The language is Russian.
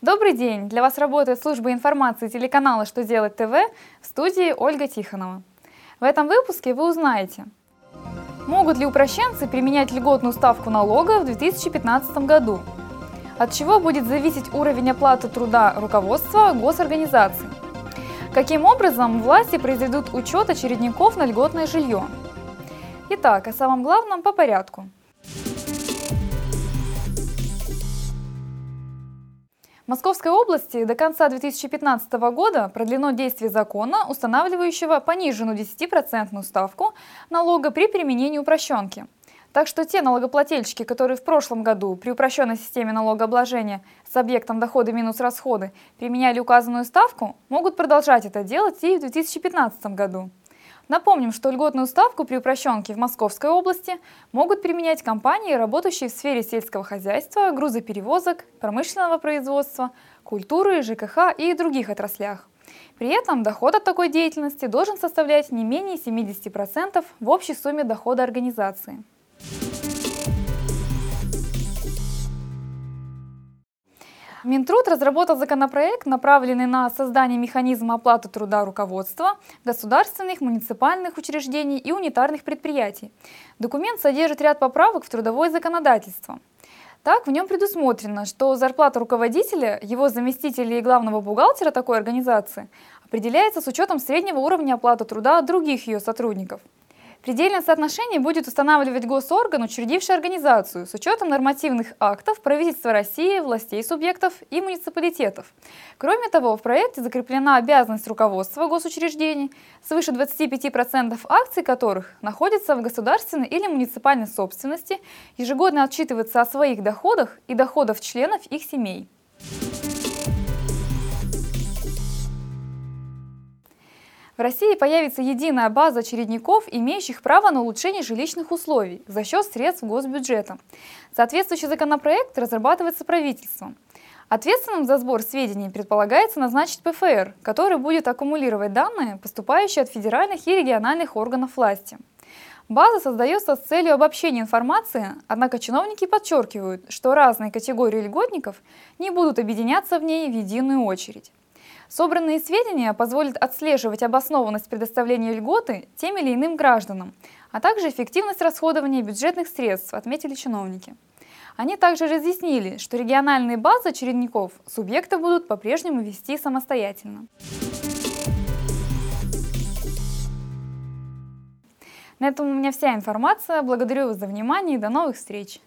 Добрый день! Для вас работает служба информации телеканала «Что делать ТВ» в студии Ольга Тихонова. В этом выпуске вы узнаете, могут ли упрощенцы применять льготную ставку налога в 2015 году, от чего будет зависеть уровень оплаты труда руководства госорганизаций, каким образом власти произведут учет очередников на льготное жилье. Итак, о самом главном по порядку – Московской области до конца 2015 года продлено действие закона, устанавливающего пониженную 10% ставку налога при применении упрощенки. Так что те налогоплательщики, которые в прошлом году при упрощенной системе налогообложения с объектом доходы минус расходы применяли указанную ставку, могут продолжать это делать и в 2015 году. Напомним, что льготную ставку при упрощенке в Московской области могут применять компании, работающие в сфере сельского хозяйства, грузоперевозок, промышленного производства, культуры, ЖКХ и других отраслях. При этом доход от такой деятельности должен составлять не менее 70% в общей сумме дохода организации. Минтруд разработал законопроект, направленный на создание механизма оплаты труда руководства государственных, муниципальных учреждений и унитарных предприятий. Документ содержит ряд поправок в трудовое законодательство. Так, в нем предусмотрено, что зарплата руководителя, его заместителя и главного бухгалтера такой организации определяется с учетом среднего уровня оплаты труда других ее сотрудников – Предельное соотношение будет устанавливать госорган, учредивший организацию, с учетом нормативных актов правительства России, властей субъектов и муниципалитетов. Кроме того, в проекте закреплена обязанность руководства госучреждений, свыше 25% акций которых находятся в государственной или муниципальной собственности, ежегодно отчитываться о своих доходах и доходах членов их семей. В России появится единая база очередников, имеющих право на улучшение жилищных условий за счет средств госбюджета. Соответствующий законопроект разрабатывается правительством. Ответственным за сбор сведений предполагается назначить ПФР, который будет аккумулировать данные, поступающие от федеральных и региональных органов власти. База создается с целью обобщения информации, однако чиновники подчеркивают, что разные категории льготников не будут объединяться в ней в единую очередь. Собранные сведения позволят отслеживать обоснованность предоставления льготы тем или иным гражданам, а также эффективность расходования бюджетных средств, отметили чиновники. Они также разъяснили, что региональные базы очередников субъекты будут по-прежнему вести самостоятельно. На этом у меня вся информация. Благодарю вас за внимание и до новых встреч!